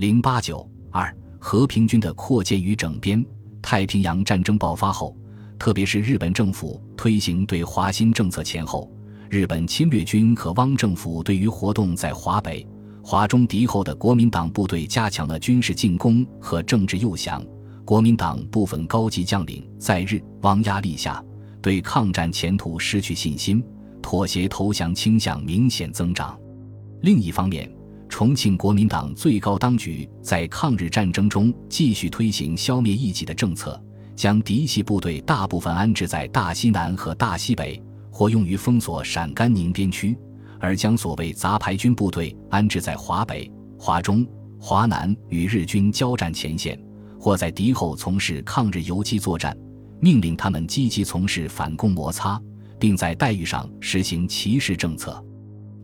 零八九二和平军的扩建与整编。太平洋战争爆发后，特别是日本政府推行对华新政策前后，日本侵略军和汪政府对于活动在华北、华中敌后的国民党部队加强了军事进攻和政治诱降。国民党部分高级将领在日汪压力下，对抗战前途失去信心，妥协投降倾向明显增长。另一方面，重庆国民党最高当局在抗日战争中继续推行消灭异己的政策，将嫡系部队大部分安置在大西南和大西北，或用于封锁陕甘宁边区，而将所谓杂牌军部队安置在华北、华中、华南与日军交战前线。或在敌后从事抗日游击作战，命令他们积极从事反共摩擦，并在待遇上实行歧视政策，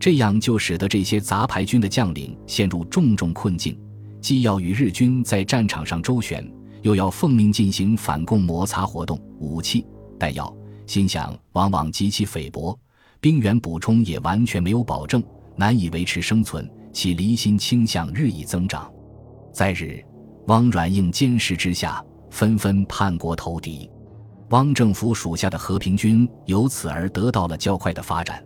这样就使得这些杂牌军的将领陷入重重困境，既要与日军在战场上周旋，又要奉命进行反共摩擦活动，武器、弹药、心想往往极其菲薄，兵源补充也完全没有保证，难以维持生存，其离心倾向日益增长，在日。汪软硬监视之下，纷纷叛国投敌。汪政府属下的和平军由此而得到了较快的发展。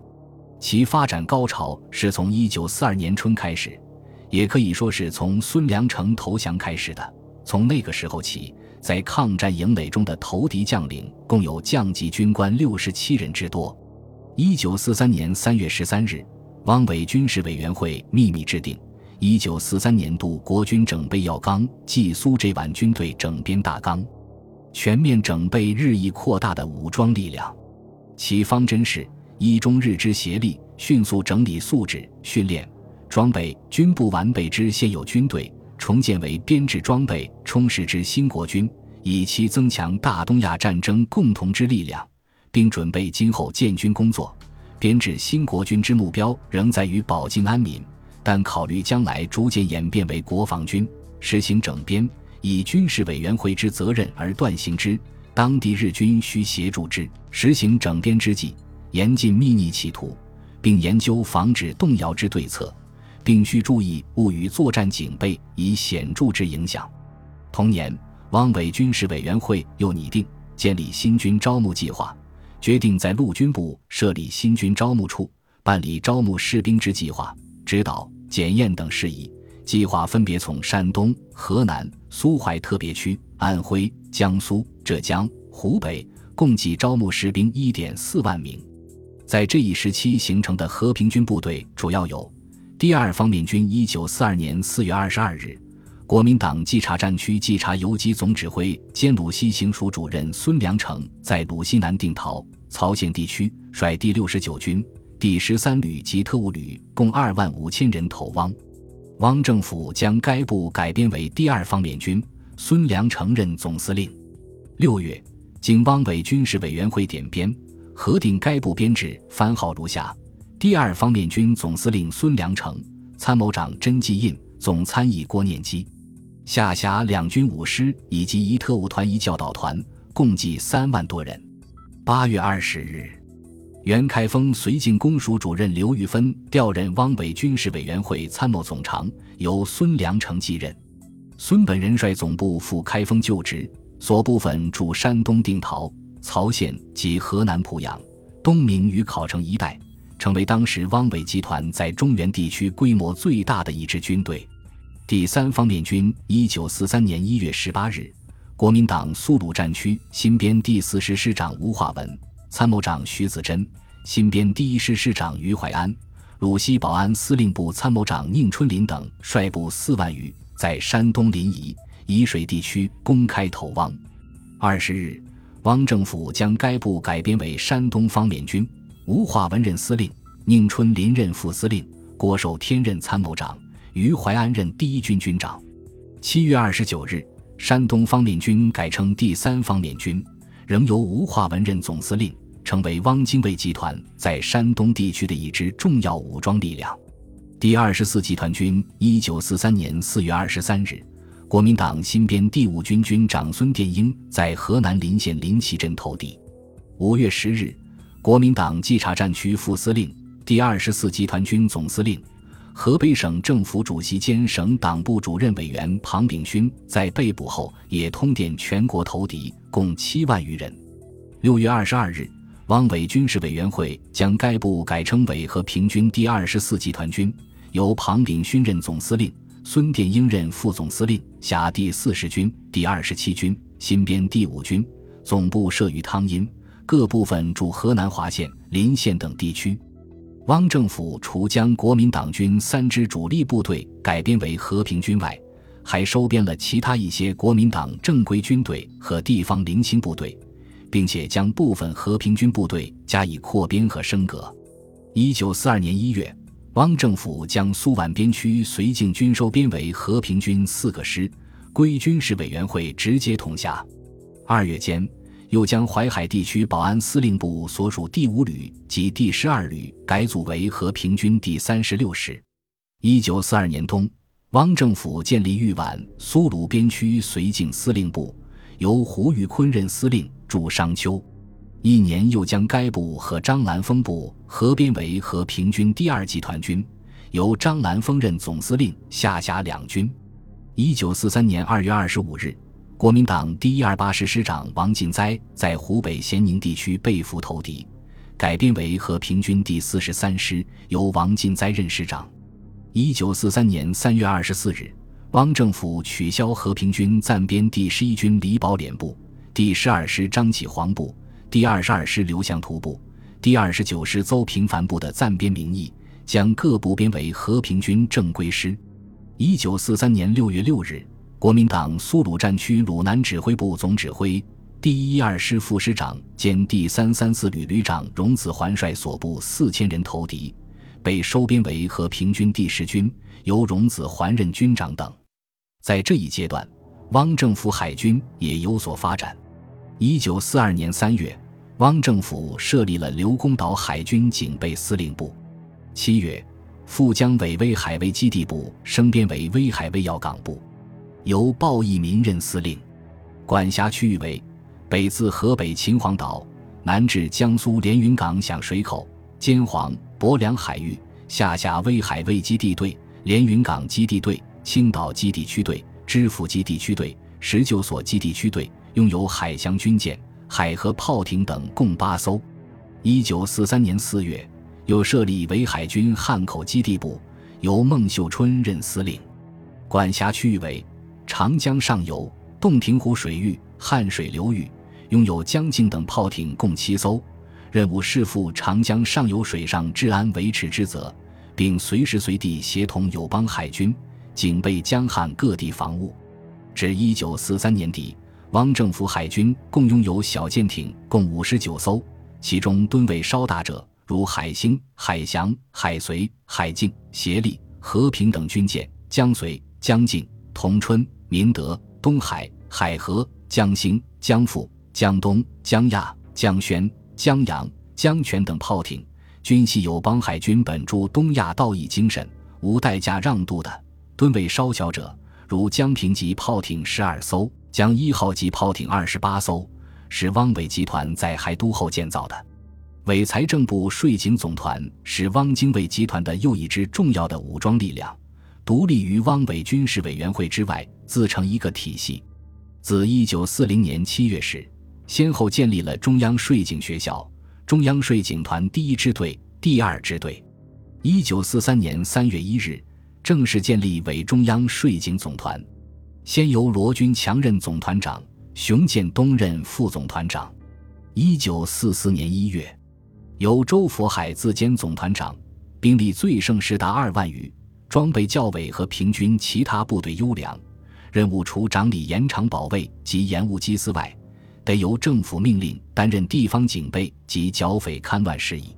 其发展高潮是从1942年春开始，也可以说是从孙良诚投降开始的。从那个时候起，在抗战营垒中的投敌将领共有将级军官六十七人之多。1943年3月13日，汪伪军事委员会秘密制定。一九四三年度国军整备要纲暨苏这皖军队整编大纲，全面整备日益扩大的武装力量。其方针是：一、中日之协力，迅速整理素质、训练、装备军部完备之现有军队，重建为编制装备充实之新国军，以期增强大东亚战争共同之力量，并准备今后建军工作。编制新国军之目标仍在于保境安民。但考虑将来逐渐演变为国防军，实行整编，以军事委员会之责任而断行之。当地日军需协助之，实行整编之际，严禁秘密企图，并研究防止动摇之对策，并需注意勿与作战警备以显著之影响。同年，汪伪军事委员会又拟定建立新军招募计划，决定在陆军部设立新军招募处，办理招募士兵之计划。指导、检验等事宜，计划分别从山东、河南、苏淮特别区、安徽、江苏、浙江、湖北共计招募士兵一点四万名。在这一时期形成的和平军部队主要有：第二方面军，一九四二年四月二十二日，国民党稽查战区稽查游击总指挥兼鲁西行署主任孙良诚在鲁西南定陶、曹县地区率第六十九军。第十三旅及特务旅共二万五千人投汪，汪政府将该部改编为第二方面军，孙良诚任总司令。六月，经汪伪军事委员会点编核定，该部编制番号如下：第二方面军总司令孙良诚，参谋长甄继印，总参议郭念基，下辖两军五师以及一特务团一教导团，共计三万多人。八月二十日。袁开封绥靖公署主任刘玉芬调任汪伪军事委员会参谋总长，由孙良诚继任。孙本人率总部赴开封就职，所部分驻山东定陶、曹县及河南濮阳、东明与考城一带，成为当时汪伪集团在中原地区规模最大的一支军队。第三方面军，一九四三年一月十八日，国民党苏鲁战区新编第四师师长吴化文。参谋长徐子珍、新编第一师师长于怀安、鲁西保安司令部参谋长宁春林等率部四万余，在山东临沂、沂水地区公开投汪。二十日，汪政府将该部改编为山东方面军，吴化文任司令，宁春林任副司令，郭守天任参谋长，于怀安任第一军军长。七月二十九日，山东方面军改称第三方面军。仍由吴化文任总司令，成为汪精卫集团在山东地区的一支重要武装力量。第二十四集团军，一九四三年四月二十三日，国民党新编第五军军长孙殿英在河南临县临旗镇投敌。五月十日，国民党稽查战区副司令、第二十四集团军总司令、河北省政府主席兼省党部主任委员庞炳勋在被捕后也通电全国投敌，共七万余人。六月二十二日，汪伪军事委员会将该部改称伪和平军第二十四集团军，由庞炳勋任总司令，孙殿英任副总司令，辖第四十军、第二十七军，新编第五军，总部设于汤阴，各部分驻河南滑县、临县等地区。汪政府除将国民党军三支主力部队改编为和平军外，还收编了其他一些国民党正规军队和地方零星部队，并且将部分和平军部队加以扩编和升格。一九四二年一月，汪政府将苏皖边区绥靖军收编为和平军四个师，归军事委员会直接统辖。二月间。又将淮海地区保安司令部所属第五旅及第十二旅改组为和平军第三十六师。一九四二年冬，汪政府建立豫皖苏鲁边区绥靖司令部，由胡玉坤任司令，驻商丘。一年又将该部和张兰峰部合编为和平军第二集团军，由张兰峰任总司令，下辖两军。一九四三年二月二十五日。国民党第一二八师师长王进哉在湖北咸宁地区被俘投敌，改编为和平军第四十三师，由王进哉任师长。一九四三年三月二十四日，汪政府取消和平军暂编第十一军李宝莲部、第十二师张启煌部、第二十二师刘向徒部、第二十九师邹平凡部的暂编名义，将各部编为和平军正规师。一九四三年六月六日。国民党苏鲁战区鲁南指挥部总指挥、第一二师副师长兼第三三四旅旅长荣子桓率所部四千人投敌，被收编为和平军第十军，由荣子桓任军长等。在这一阶段，汪政府海军也有所发展。一九四二年三月，汪政府设立了刘公岛海军警备司令部。七月，复江伪威海卫基地部升编为威海卫要港部。由鲍义民任司令，管辖区域为：北自河北秦皇岛，南至江苏连云港响水口、兼黄、博梁海域，下辖威海卫基地队、连云港基地队、青岛基地区队、知府基地区队、十九所基地区队，拥有海翔军舰、海河炮艇等共八艘。一九四三年四月，又设立为海军汉口基地部，由孟秀春任司令，管辖区域为。长江上游、洞庭湖水域、汉水流域拥有江静等炮艇共七艘，任务是负长江上游水上治安维持之责，并随时随地协同友邦海军警备江汉各地防务。至一九四三年底，汪政府海军共拥有小舰艇共五十九艘，其中吨位稍大者如海星、海翔、海随、海静、协力、和平等军舰；江随、江静、同春。明德、东海、海河、江兴、江富、江东、江亚、江宣、江阳、江泉等炮艇，均系友邦海军本驻东亚道义精神、无代价让渡的。吨位稍小者，如江平级炮艇十二艘，将一号级炮艇二十八艘，是汪伪集团在海都后建造的。伪财政部税警总团是汪精卫集团的又一支重要的武装力量。独立于汪伪军事委员会之外，自成一个体系。自一九四零年七月时，先后建立了中央税警学校、中央税警团第一支队、第二支队。一九四三年三月一日，正式建立伪中央税警总团，先由罗军强任总团长，熊建东任副总团长。一九四四年一月，由周佛海自兼总团长，兵力最盛时达二万余。装备较伪和平均其他部队优良，任务除长理延长保卫及延误缉私外，得由政府命令担任地方警备及剿匪勘乱事宜。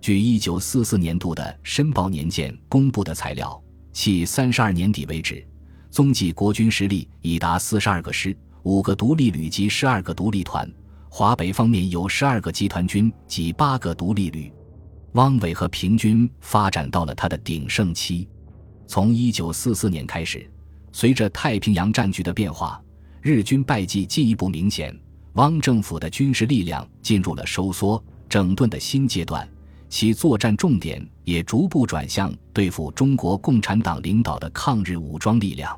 据一九四四年度的《申报年鉴》公布的材料，系三十二年底为止，总计国军实力已达四十二个师、五个独立旅及十二个独立团。华北方面有十二个集团军及八个独立旅。汪伪和平军发展到了它的鼎盛期。从一九四四年开始，随着太平洋战局的变化，日军败绩进一步明显，汪政府的军事力量进入了收缩整顿的新阶段，其作战重点也逐步转向对付中国共产党领导的抗日武装力量。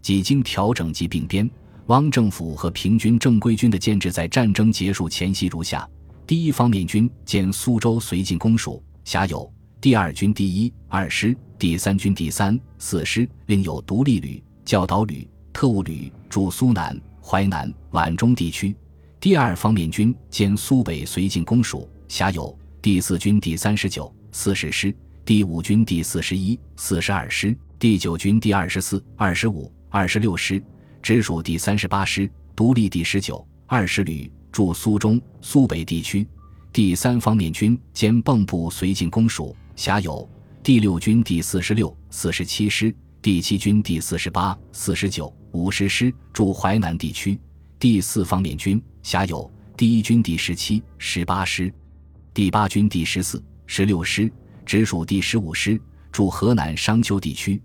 几经调整及并编，汪政府和平军正规军的建制在战争结束前夕如下：第一方面军兼苏州绥靖公署，辖有第二军第一、二师、第三军第三、四师，另有独立旅、教导旅、特务旅驻苏南、淮南、皖中地区；第二方面军兼苏北绥靖公署，辖有第四军第三十九、四十师、第五军第四十一、四十二师、第九军第二十四、二十五、二十六师，直属第三十八师、独立第十九、二十旅驻苏中、苏北地区；第三方面军兼蚌埠绥靖公署，辖有第六军第四十六、四十七师、第七军第四十八、四十九、五十师驻淮南地区；第四方面军辖有第一军第十七、十八师。第八军第十四、十六师直属第十五师，驻河南商丘地区；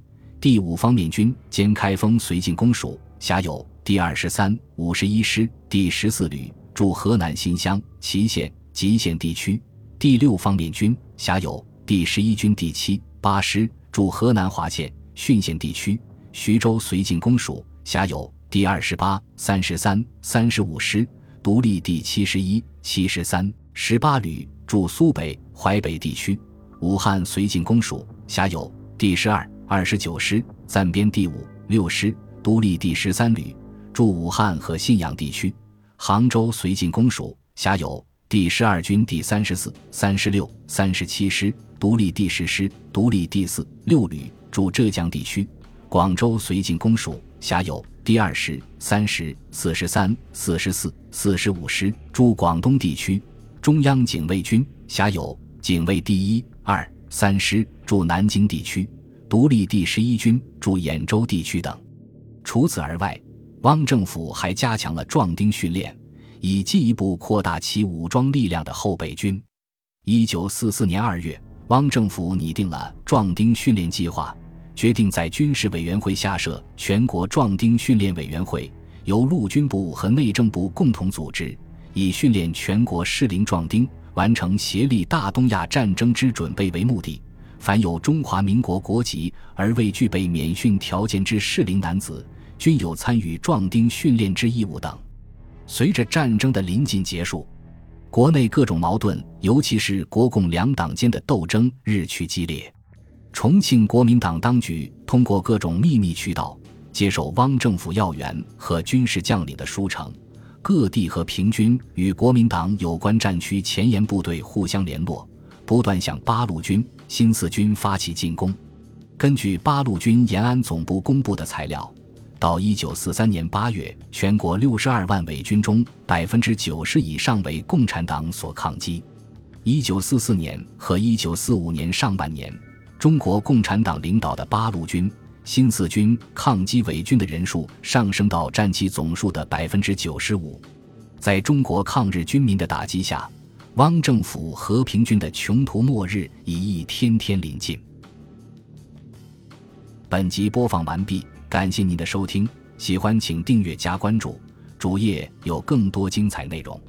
第五方面军兼开封绥靖公署，辖有第二十三、五十一师、第十四旅，驻河南新乡、祁县、吉县地区；第六方面军辖有第十一军第七、八师，驻河南滑县、浚县地区；徐州绥靖公署辖有第二十八、三十三、三十五师，独立第七十一、七十三、十八旅。驻苏北、淮北地区，武汉绥靖公署辖有第十二、二十九师，暂编第五、六师，独立第十三旅，驻武汉和信阳地区。杭州绥靖公署辖有第十二军第三十四、三十六、三十七师，独立第十师，独立第四、六旅，驻浙江地区。广州绥靖公署辖有第二十、三十、四十三、四十四、四十五师，驻广东地区。中央警卫军辖有警卫第一、二、三师驻南京地区，独立第十一军驻兖州地区等。除此而外，汪政府还加强了壮丁训练，以进一步扩大其武装力量的后备军。一九四四年二月，汪政府拟定了壮丁训练计划，决定在军事委员会下设全国壮丁训练委员会，由陆军部和内政部共同组织。以训练全国适龄壮丁，完成协力大东亚战争之准备为目的，凡有中华民国国籍而未具备免训条件之适龄男子，均有参与壮丁训练之义务等。随着战争的临近结束，国内各种矛盾，尤其是国共两党间的斗争日趋激烈。重庆国民党当局通过各种秘密渠道，接受汪政府要员和军事将领的书城。各地和平军与国民党有关战区前沿部队互相联络，不断向八路军、新四军发起进攻。根据八路军延安总部公布的材料，到一九四三年八月，全国六十二万伪军中，百分之九十以上为共产党所抗击。一九四四年和一九四五年上半年，中国共产党领导的八路军。新四军抗击伪军的人数上升到占其总数的百分之九十五，在中国抗日军民的打击下，汪政府和平军的穷途末日已一天天临近。本集播放完毕，感谢您的收听，喜欢请订阅加关注，主页有更多精彩内容。